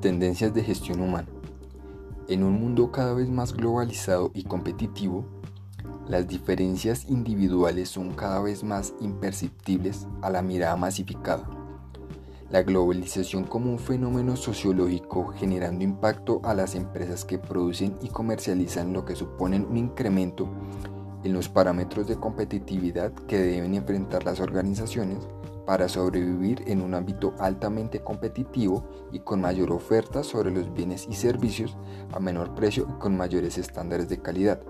Tendencias de gestión humana. En un mundo cada vez más globalizado y competitivo, las diferencias individuales son cada vez más imperceptibles a la mirada masificada. La globalización como un fenómeno sociológico generando impacto a las empresas que producen y comercializan lo que suponen un incremento en los parámetros de competitividad que deben enfrentar las organizaciones para sobrevivir en un ámbito altamente competitivo y con mayor oferta sobre los bienes y servicios a menor precio y con mayores estándares de calidad.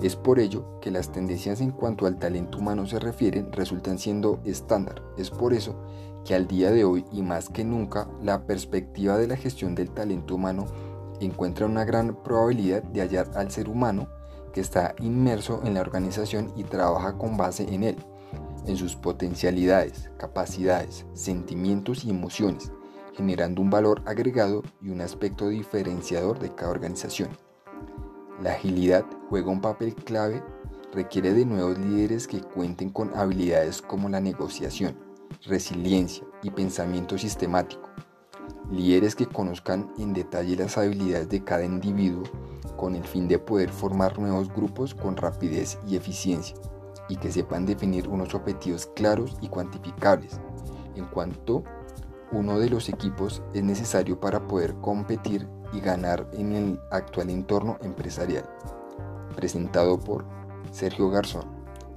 Es por ello que las tendencias en cuanto al talento humano se refieren resultan siendo estándar. Es por eso que al día de hoy y más que nunca la perspectiva de la gestión del talento humano encuentra una gran probabilidad de hallar al ser humano que está inmerso en la organización y trabaja con base en él, en sus potencialidades, capacidades, sentimientos y emociones, generando un valor agregado y un aspecto diferenciador de cada organización. La agilidad juega un papel clave, requiere de nuevos líderes que cuenten con habilidades como la negociación, resiliencia y pensamiento sistemático. Líderes que conozcan en detalle las habilidades de cada individuo con el fin de poder formar nuevos grupos con rapidez y eficiencia y que sepan definir unos objetivos claros y cuantificables en cuanto uno de los equipos es necesario para poder competir y ganar en el actual entorno empresarial. Presentado por Sergio Garzón,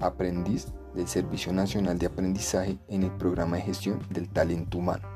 aprendiz del Servicio Nacional de Aprendizaje en el programa de gestión del talento humano.